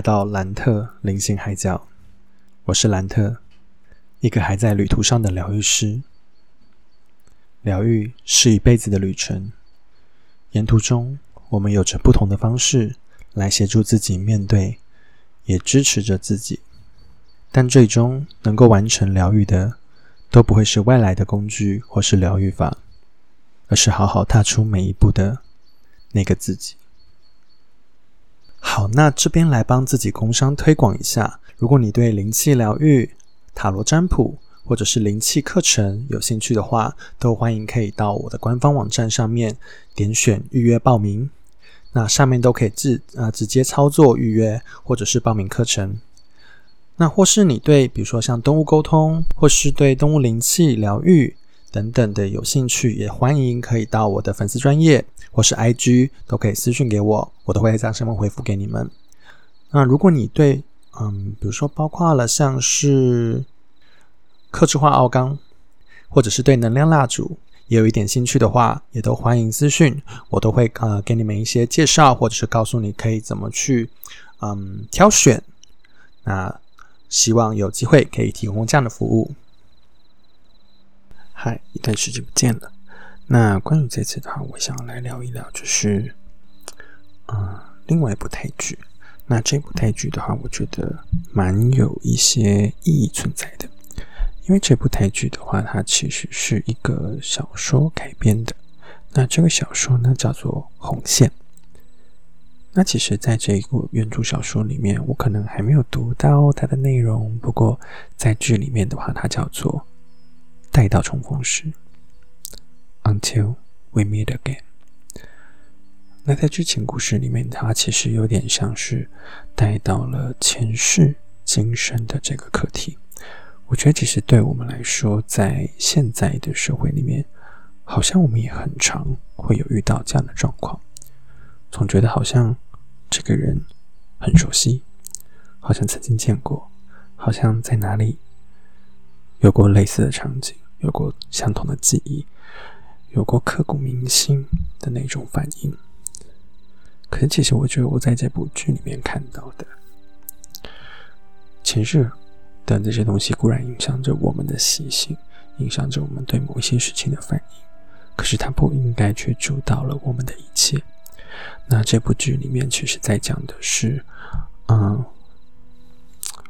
来到兰特灵性海角，我是兰特，一个还在旅途上的疗愈师。疗愈是一辈子的旅程，沿途中我们有着不同的方式来协助自己面对，也支持着自己。但最终能够完成疗愈的，都不会是外来的工具或是疗愈法，而是好好踏出每一步的那个自己。好，那这边来帮自己工商推广一下。如果你对灵气疗愈、塔罗占卜或者是灵气课程有兴趣的话，都欢迎可以到我的官方网站上面点选预约报名。那上面都可以自呃直接操作预约或者是报名课程。那或是你对比如说像动物沟通，或是对动物灵气疗愈等等的有兴趣，也欢迎可以到我的粉丝专业。或是 IG 都可以私信给我，我都会在上面回复给你们。那如果你对嗯，比如说包括了像是克制化奥钢，或者是对能量蜡烛也有一点兴趣的话，也都欢迎私讯，我都会呃给你们一些介绍，或者是告诉你可以怎么去嗯挑选。那希望有机会可以提供这样的服务。嗨，一段时间不见了。那关于这次的话，我想要来聊一聊，就是，嗯，另外一部泰剧。那这部泰剧的话，我觉得蛮有一些意义存在的，因为这部泰剧的话，它其实是一个小说改编的。那这个小说呢，叫做《红线》。那其实，在这一部原著小说里面，我可能还没有读到它的内容，不过在剧里面的话，它叫做《带到重逢时》。Until we meet again。那在剧情故事里面，它其实有点像是带到了前世今生的这个课题。我觉得其实对我们来说，在现在的社会里面，好像我们也很常会有遇到这样的状况，总觉得好像这个人很熟悉，好像曾经见过，好像在哪里有过类似的场景，有过相同的记忆。有过刻骨铭心的那种反应，可是其实我觉得我在这部剧里面看到的前世的这些东西，固然影响着我们的习性，影响着我们对某一些事情的反应，可是它不应该去主导了我们的一切。那这部剧里面其实在讲的是，嗯，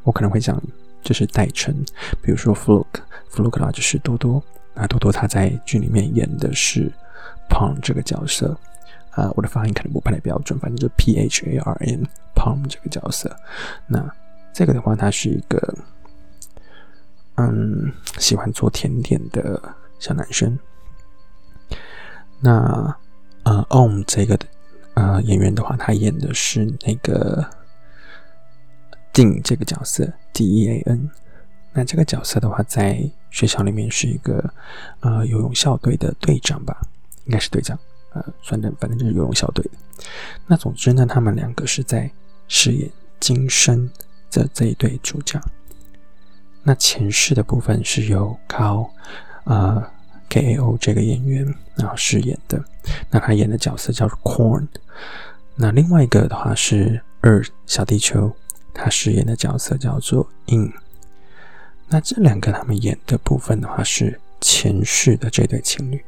我可能会讲就是代称，比如说弗洛克，弗洛克的话就是多多。那多多他在剧里面演的是 Palm 这个角色，啊，我的发音可能不太标准，反正就 P H A R N Palm 这个角色。那这个的话，他是一个嗯喜欢做甜点的小男生。那呃，Om 这个呃演员的话，他演的是那个进这个角色，D E A N。那这个角色的话，在学校里面是一个呃游泳校队的队长吧，应该是队长，呃，反正反正就是游泳校队的。那总之呢，他们两个是在饰演今生的这一对主角。那前世的部分是由 Kao，呃 K A O 这个演员然后饰演的，那他演的角色叫做 Corn。那另外一个的话是二小地球，他饰演的角色叫做 In。那这两个他们演的部分的话是前世的这对情侣。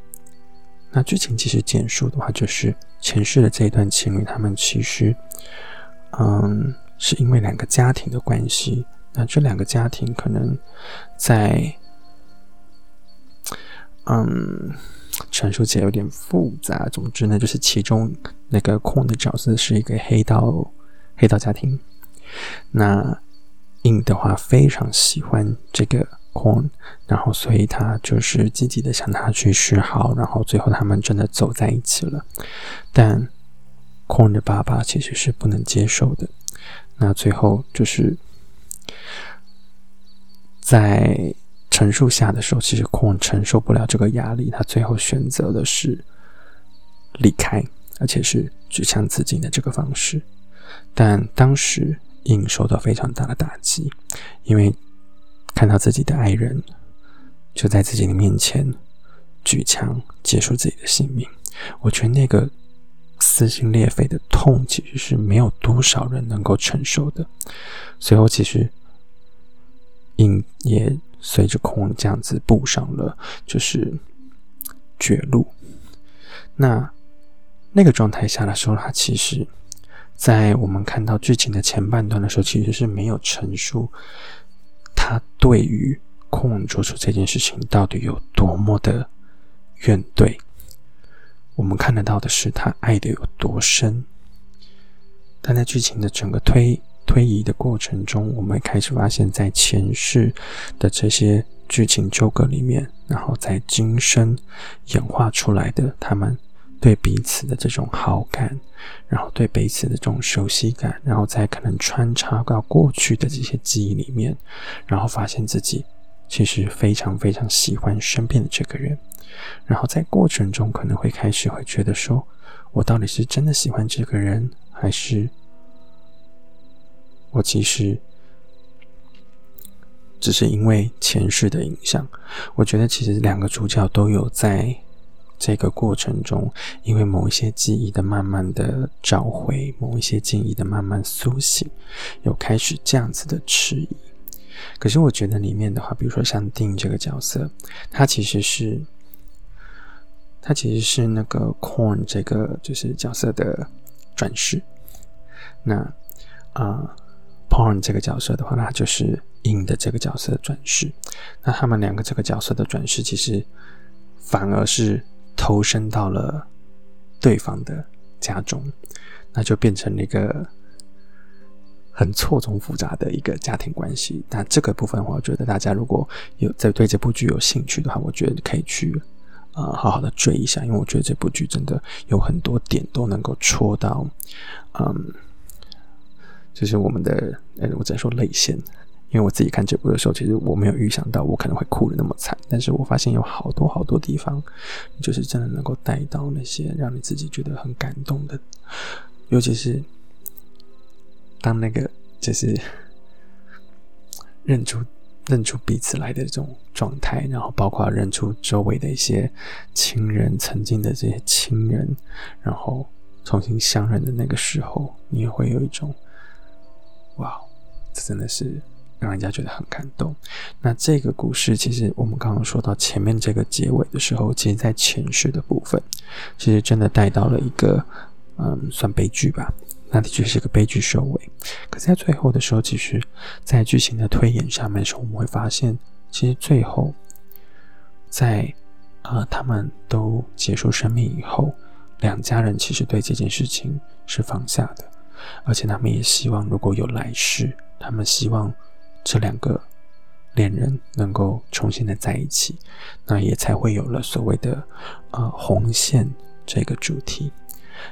那剧情其实简述的话就是前世的这一段情侣，他们其实，嗯，是因为两个家庭的关系。那这两个家庭可能在，嗯，陈述起来有点复杂。总之呢，就是其中那个空的角色是一个黑道黑道家庭。那。印的话非常喜欢这个 Corn，然后所以他就是积极的向他去示好，然后最后他们真的走在一起了。但 Corn 的爸爸其实是不能接受的。那最后就是在陈述下的时候，其实 Corn 承受不了这个压力，他最后选择的是离开，而且是举枪自尽的这个方式。但当时。应受到非常大的打击，因为看到自己的爱人就在自己的面前举枪结束自己的性命，我觉得那个撕心裂肺的痛，其实是没有多少人能够承受的。随后，其实影也随着空这样子步上了就是绝路。那那个状态下的时候，他其实，在我们看到剧情的前半段的时候，其实是没有陈述他对于空做出这件事情到底有多么的怨怼。我们看得到的是他爱的有多深，但在剧情的整个推推移的过程中，我们开始发现，在前世的这些剧情纠葛里面，然后在今生演化出来的他们对彼此的这种好感，然后对彼此的这种熟悉感，然后再可能穿插到过去的这些记忆里面，然后发现自己其实非常非常喜欢身边的这个人。然后在过程中可能会开始会觉得说，我到底是真的喜欢这个人，还是我其实只是因为前世的影响？我觉得其实两个主角都有在这个过程中，因为某一些记忆的慢慢的找回，某一些记忆的慢慢苏醒，有开始这样子的迟疑。可是我觉得里面的话，比如说像丁这个角色，他其实是。他其实是那个 Corn 这个就是角色的转世。那啊，Porn 这个角色的话，那就是 In 的这个角色的转世。那他们两个这个角色的转世，其实反而是投身到了对方的家中，那就变成了一个很错综复杂的一个家庭关系。那这个部分的话，我觉得大家如果有在对这部剧有兴趣的话，我觉得可以去。啊，好好的追一下，因为我觉得这部剧真的有很多点都能够戳到，嗯，就是我们的，呃，我只能说泪腺，因为我自己看这部的时候，其实我没有预想到我可能会哭的那么惨，但是我发现有好多好多地方，就是真的能够带到那些让你自己觉得很感动的，尤其是当那个就是认出。认出彼此来的这种状态，然后包括认出周围的一些亲人，曾经的这些亲人，然后重新相认的那个时候，你也会有一种哇，这真的是让人家觉得很感动。那这个故事，其实我们刚刚说到前面这个结尾的时候，其实，在前世的部分，其实真的带到了一个嗯，算悲剧吧。那的确是个悲剧收尾，可在最后的时候，其实，在剧情的推演下面的时候，我们会发现，其实最后，在啊，他们都结束生命以后，两家人其实对这件事情是放下的，而且他们也希望如果有来世，他们希望这两个恋人能够重新的在一起，那也才会有了所谓的呃红线这个主题。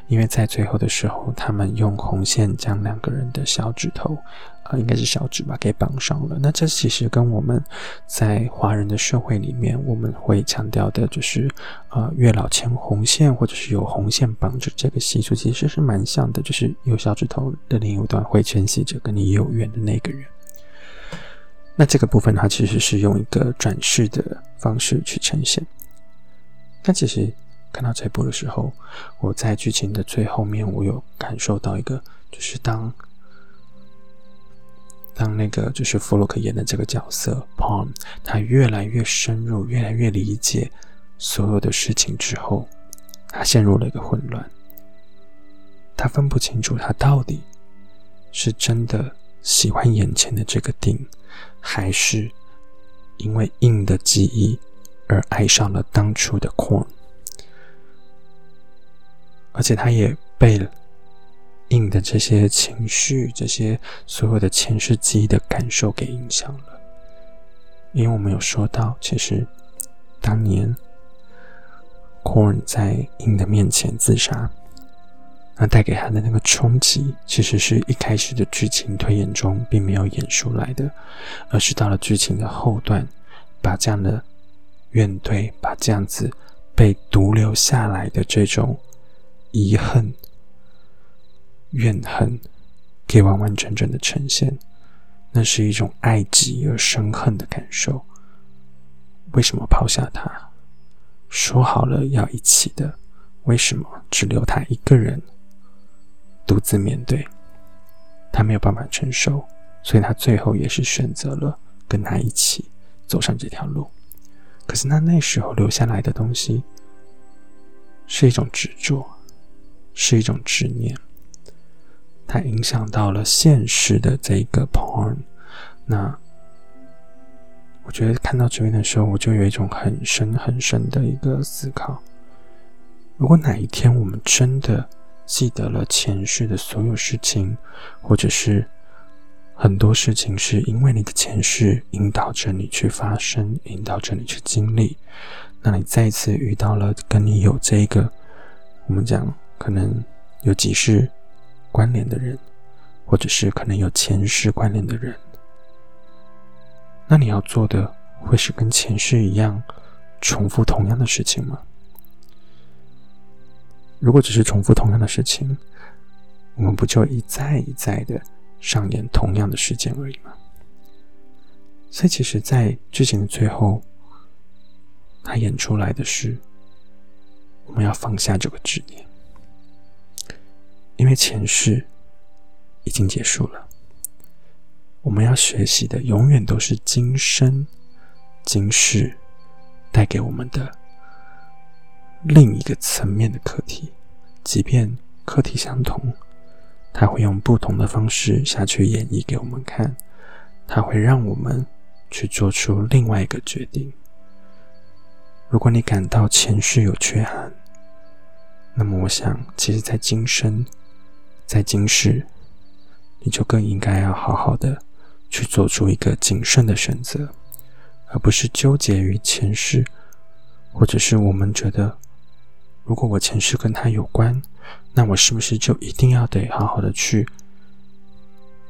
因为在最后的时候，他们用红线将两个人的小指头，啊，应该是小指吧，给绑上了。那这其实跟我们在华人的社会里面，我们会强调的就是，呃，月老牵红线，或者是有红线绑着这个习俗，其实是蛮像的，就是有小指头的另一端会牵系着跟你有缘的那个人。那这个部分它其实是用一个转世的方式去呈现。但其实。看到这部的时候，我在剧情的最后面，我有感受到一个，就是当当那个就是弗洛克演的这个角色 Palm，他越来越深入，越来越理解所有的事情之后，他陷入了一个混乱，他分不清楚他到底是真的喜欢眼前的这个丁，还是因为硬的记忆而爱上了当初的 Corn。而且他也被硬的这些情绪、这些所有的前世记忆的感受给影响了，因为我们有说到，其实当年 Corn 在硬的面前自杀，那带给他的那个冲击，其实是一开始的剧情推演中并没有演出来的，而是到了剧情的后段，把这样的怨怼，把这样子被独留下来的这种。遗恨、怨恨，给完完整整的呈现，那是一种爱极而生恨的感受。为什么抛下他？说好了要一起的，为什么只留他一个人独自面对？他没有办法承受，所以他最后也是选择了跟他一起走上这条路。可是，他那时候留下来的东西是一种执着，是一种执念，它影响到了现实的这一个 porn。那我觉得看到这边的时候，我就有一种很深很深的一个思考：如果哪一天我们真的记得了前世的所有事情，或者是很多事情是因为你的前世引导着你去发生，引导着你去经历，那你再次遇到了跟你有这个我们讲可能有几世关联的人，或者是可能有前世关联的人。那你要做的会是跟前世一样重复同样的事情吗？如果只是重复同样的事情，我们不就一再一再的上演同样的事件而已吗？所以，其实，在剧情的最后，他演出来的是我们要放下这个执念，因为前世已经结束了。我们要学习的永远都是今生今世带给我们的另一个层面的课题，即便课题相同，他会用不同的方式下去演绎给我们看，他会让我们去做出另外一个决定。如果你感到前世有缺憾，那么我想，其实，在今生，在今世，你就更应该要好好的。去做出一个谨慎的选择，而不是纠结于前世，或者是我们觉得，如果我前世跟他有关，那我是不是就一定要得好好的去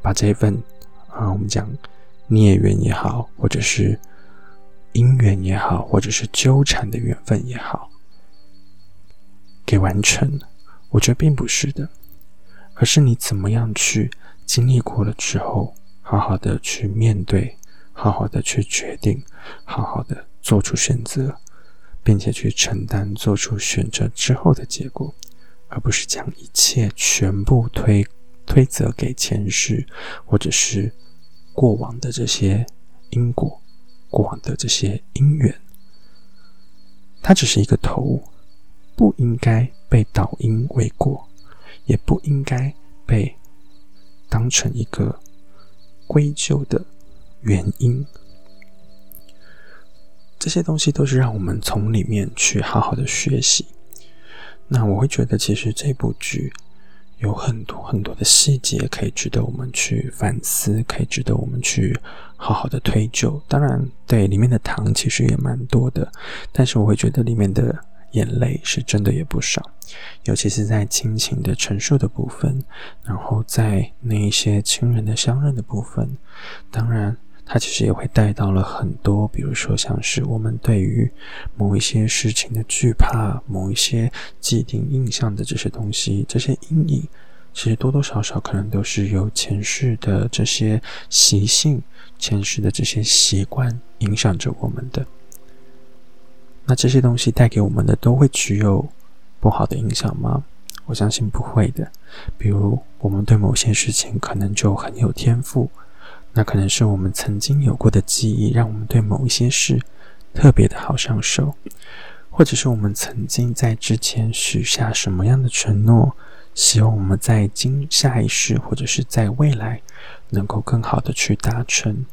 把这份啊，我们讲孽缘也好，或者是姻缘也好，或者是纠缠的缘分也好，给完成？我觉得并不是的，而是你怎么样去经历过了之后。好好的去面对，好好的去决定，好好的做出选择，并且去承担做出选择之后的结果，而不是将一切全部推推责给前世，或者是过往的这些因果，过往的这些因缘，它只是一个头，不应该被导因为果，也不应该被当成一个。归咎的原因，这些东西都是让我们从里面去好好的学习。那我会觉得，其实这部剧有很多很多的细节可以值得我们去反思，可以值得我们去好好的推究。当然，对里面的糖其实也蛮多的，但是我会觉得里面的。眼泪是真的也不少，尤其是在亲情的陈述的部分，然后在那一些亲人的相认的部分，当然，它其实也会带到了很多，比如说像是我们对于某一些事情的惧怕，某一些既定印象的这些东西，这些阴影，其实多多少少可能都是由前世的这些习性、前世的这些习惯影响着我们的。那这些东西带给我们的都会具有不好的影响吗？我相信不会的。比如，我们对某些事情可能就很有天赋，那可能是我们曾经有过的记忆，让我们对某一些事特别的好上手，或者是我们曾经在之前许下什么样的承诺，希望我们在今下一世或者是在未来能够更好的去达成。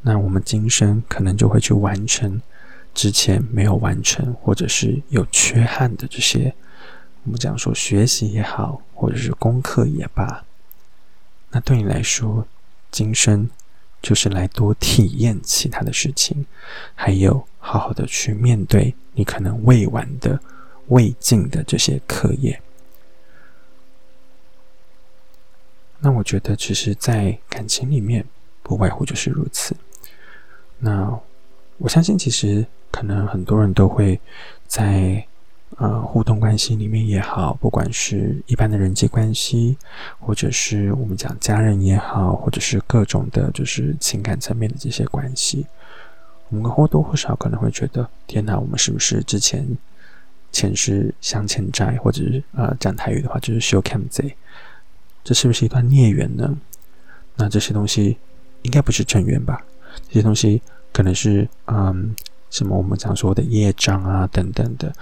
那我们今生可能就会去完成。之前没有完成，或者是有缺憾的这些，我们讲说学习也好，或者是功课也罢，那对你来说，今生就是来多体验其他的事情，还有好好的去面对你可能未完的、未尽的这些课业。那我觉得，其实，在感情里面，不外乎就是如此。那我相信，其实。可能很多人都会在呃互动关系里面也好，不管是一般的人际关系，或者是我们讲家人也好，或者是各种的，就是情感层面的这些关系，我们或多或少可能会觉得，天哪，我们是不是之前前世相欠债，或者是呃讲台语的话就是修 cam 贼，这是不是一段孽缘呢？那这些东西应该不是正缘吧？这些东西可能是嗯什么我们常说的业障啊等等的。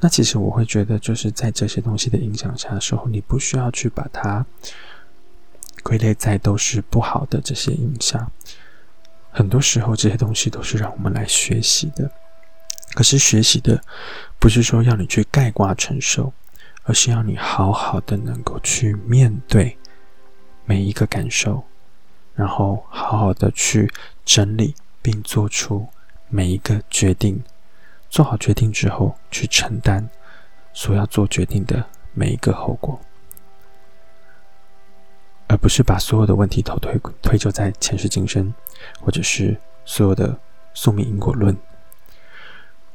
那其实我会觉得，就是在这些东西的影响下的时候，你不需要去把它归类在都是不好的这些影响。很多时候，这些东西都是让我们来学习的。可是，学习的不是说要你去盖挂承受，而是要你好好的能够去面对每一个感受，然后好好的去整理，并做出每一个决定。做好决定之后，去承担所要做决定的每一个后果。而不是把所有的问题都推推就在前世今生，或者是所有的宿命因果论。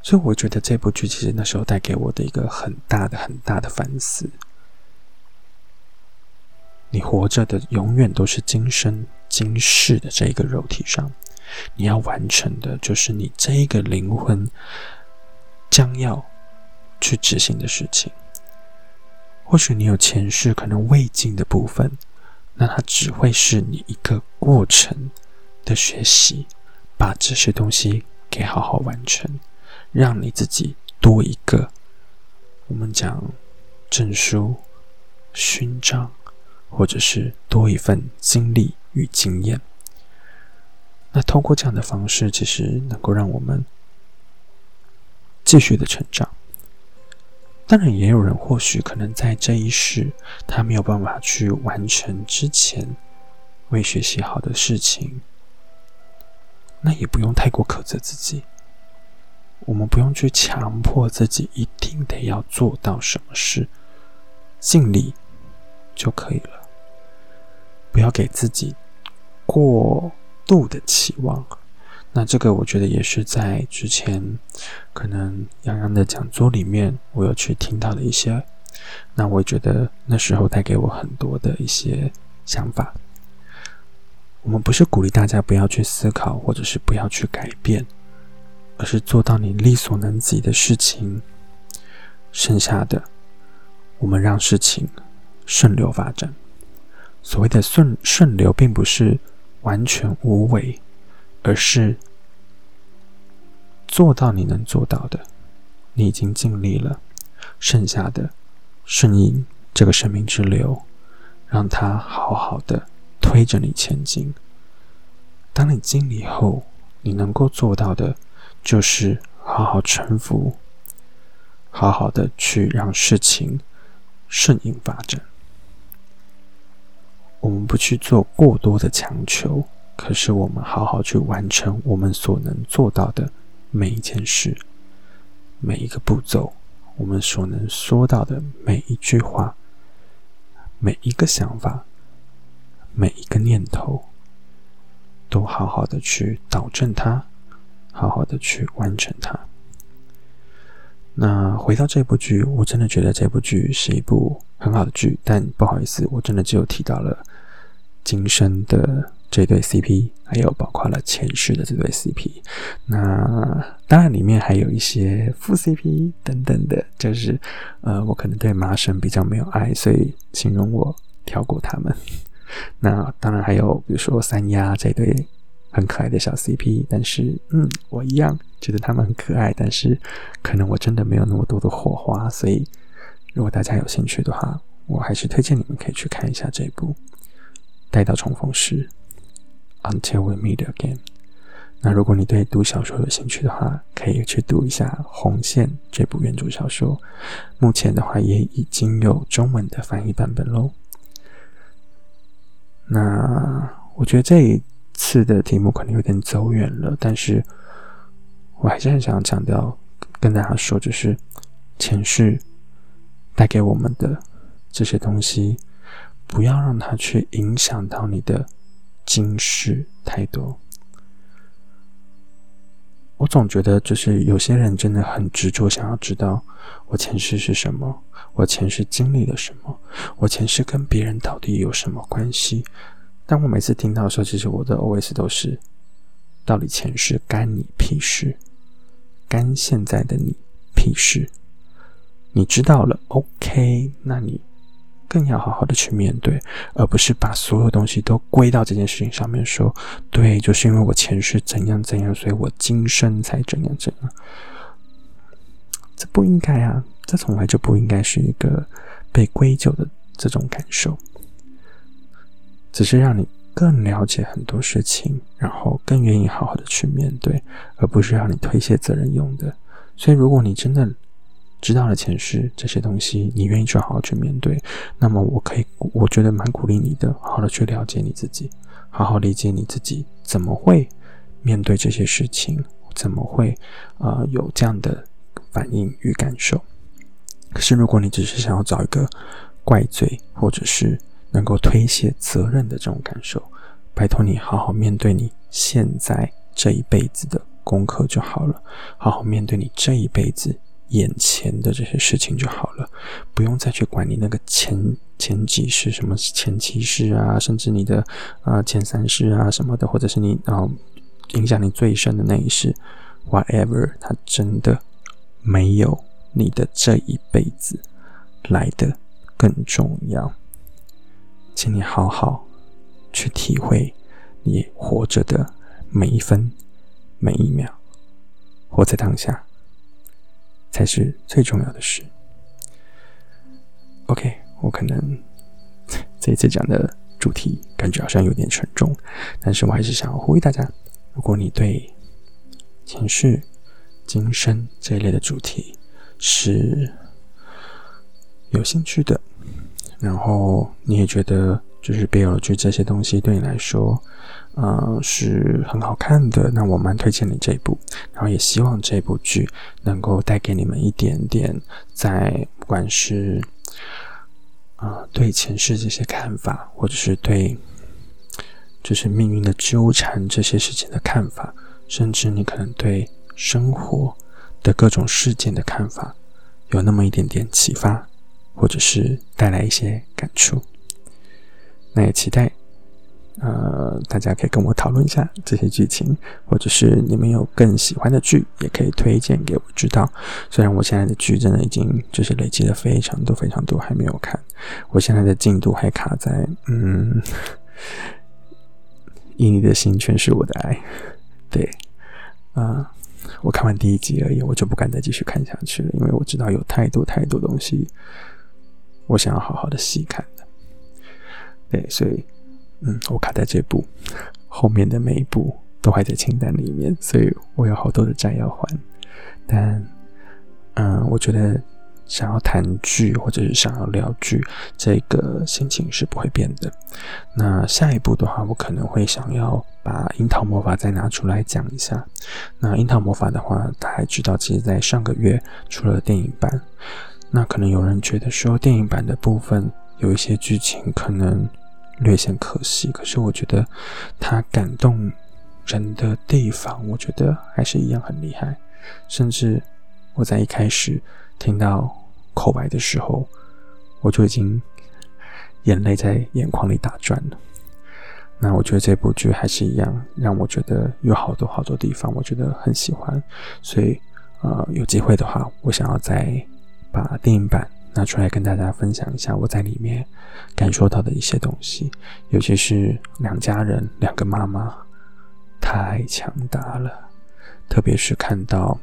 所以，我觉得这部剧其实那时候带给我的一个很大的、很大的反思：你活着的永远都是今生今世的这一个肉体上，你要完成的就是你这一个灵魂将要去执行的事情。或许你有前世可能未尽的部分。那它只会是你一个过程的学习，把这些东西给好好完成，让你自己多一个我们讲证书、勋章，或者是多一份经历与经验。那通过这样的方式，其实能够让我们继续的成长。当然，也有人或许可能在这一世，他没有办法去完成之前未学习好的事情，那也不用太过苛责自己。我们不用去强迫自己一定得要做到什么事，尽力就可以了。不要给自己过度的期望。那这个我觉得也是在之前可能洋洋的讲座里面，我有去听到的一些。那我觉得那时候带给我很多的一些想法。我们不是鼓励大家不要去思考，或者是不要去改变，而是做到你力所能及的事情。剩下的，我们让事情顺流发展。所谓的顺顺流，并不是完全无为。而是做到你能做到的，你已经尽力了，剩下的顺应这个生命之流，让它好好的推着你前进。当你尽力后，你能够做到的，就是好好臣服，好好的去让事情顺应发展。我们不去做过多的强求。可是，我们好好去完成我们所能做到的每一件事，每一个步骤，我们所能说到的每一句话，每一个想法，每一个念头，都好好的去导正它，好好的去完成它。那回到这部剧，我真的觉得这部剧是一部很好的剧，但不好意思，我真的只有提到了今生的。这对 CP，还有包括了前世的这对 CP，那当然里面还有一些副 CP 等等的，就是呃，我可能对麻生比较没有爱，所以形容我跳过他们。那当然还有比如说三丫这对很可爱的小 CP，但是嗯，我一样觉得他们很可爱，但是可能我真的没有那么多的火花，所以如果大家有兴趣的话，我还是推荐你们可以去看一下这部《待到重逢时》。Until we meet again。那如果你对读小说有兴趣的话，可以去读一下《红线》这部原著小说。目前的话，也已经有中文的翻译版本喽。那我觉得这一次的题目可能有点走远了，但是我还是很想强调，跟大家说，就是前世带给我们的这些东西，不要让它去影响到你的。今世太多，我总觉得就是有些人真的很执着，想要知道我前世是什么，我前世经历了什么，我前世跟别人到底有什么关系。但我每次听到的时候，其实我的 OS 都是：到底前世干你屁事？干现在的你屁事？你知道了，OK，那你更要好好的去面对，而不是把所有东西都归到这件事情上面，说对，就是因为我前世怎样怎样，所以我今生才怎样怎样。这不应该啊，这从来就不应该是一个被归咎的这种感受，只是让你更了解很多事情，然后更愿意好好的去面对，而不是让你推卸责任用的。所以，如果你真的知道了前世这些东西，你愿意去好好去面对，那么我可以，我觉得蛮鼓励你的，好好的去了解你自己，好好理解你自己怎么会面对这些事情，怎么会啊有这样的反应与感受。可是，如果你只是想要找一个怪罪，或者是能够推卸责任的这种感受，拜托你好好面对你现在这一辈子的。功课就好了，好好面对你这一辈子眼前的这些事情就好了，不用再去管你那个前前几世什么前七世啊，甚至你的啊前三世啊什么的，或者是你啊影响你最深的那一世，whatever，它真的没有你的这一辈子来的更重要，请你好好去体会你活着的每一分。每一秒，活在当下，才是最重要的事。OK，我可能这一次讲的主题感觉好像有点沉重，但是我还是想要呼吁大家：如果你对前世、今生这一类的主题是有兴趣的，然后你也觉得就是 BL 剧这些东西对你来说，呃，是很好看的。那我蛮推荐你这一部，然后也希望这部剧能够带给你们一点点，在不管是啊对前世这些看法，或者是对就是命运的纠缠这些事情的看法，甚至你可能对生活的各种事件的看法，有那么一点点启发，或者是带来一些感触。那也期待。呃，大家可以跟我讨论一下这些剧情，或者是你们有更喜欢的剧，也可以推荐给我知道。虽然我现在的剧真的已经就是累积了非常多非常多，还没有看，我现在的进度还卡在嗯，以你的心全是我的爱。对，啊，我看完第一集而已，我就不敢再继续看下去了，因为我知道有太多太多东西，我想要好好的细看的。对，所以。嗯，我卡在这部，后面的每一步都还在清单里面，所以我有好多的债要还。但，嗯，我觉得想要谈剧或者是想要聊剧，这个心情是不会变的。那下一步的话，我可能会想要把《樱桃魔法》再拿出来讲一下。那《樱桃魔法》的话，大家知道，其实在上个月出了电影版。那可能有人觉得说，电影版的部分有一些剧情可能。略显可惜，可是我觉得他感动人的地方，我觉得还是一样很厉害。甚至我在一开始听到口白的时候，我就已经眼泪在眼眶里打转了。那我觉得这部剧还是一样，让我觉得有好多好多地方，我觉得很喜欢。所以，呃，有机会的话，我想要再把电影版。拿出来跟大家分享一下我在里面感受到的一些东西，尤其是两家人两个妈妈太强大了，特别是看到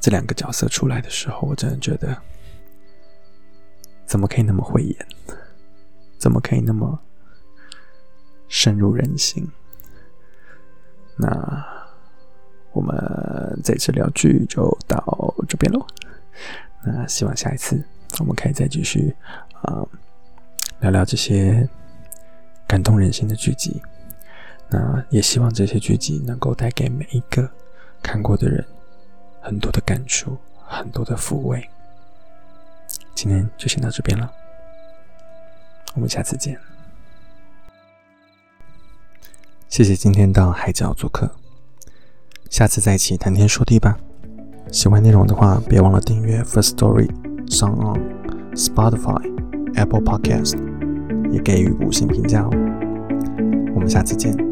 这两个角色出来的时候，我真的觉得怎么可以那么会演，怎么可以那么深入人心？那。我们这次聊剧就到这边喽。那希望下一次我们可以再继续啊聊聊这些感动人心的剧集。那也希望这些剧集能够带给每一个看过的人很多的感触，很多的抚慰。今天就先到这边了，我们下次见。谢谢今天到海角做客。下次再一起谈天说地吧。喜欢内容的话，别忘了订阅 First Story、Song On、Spotify、Apple Podcast，也给予五星评价哦。我们下次见。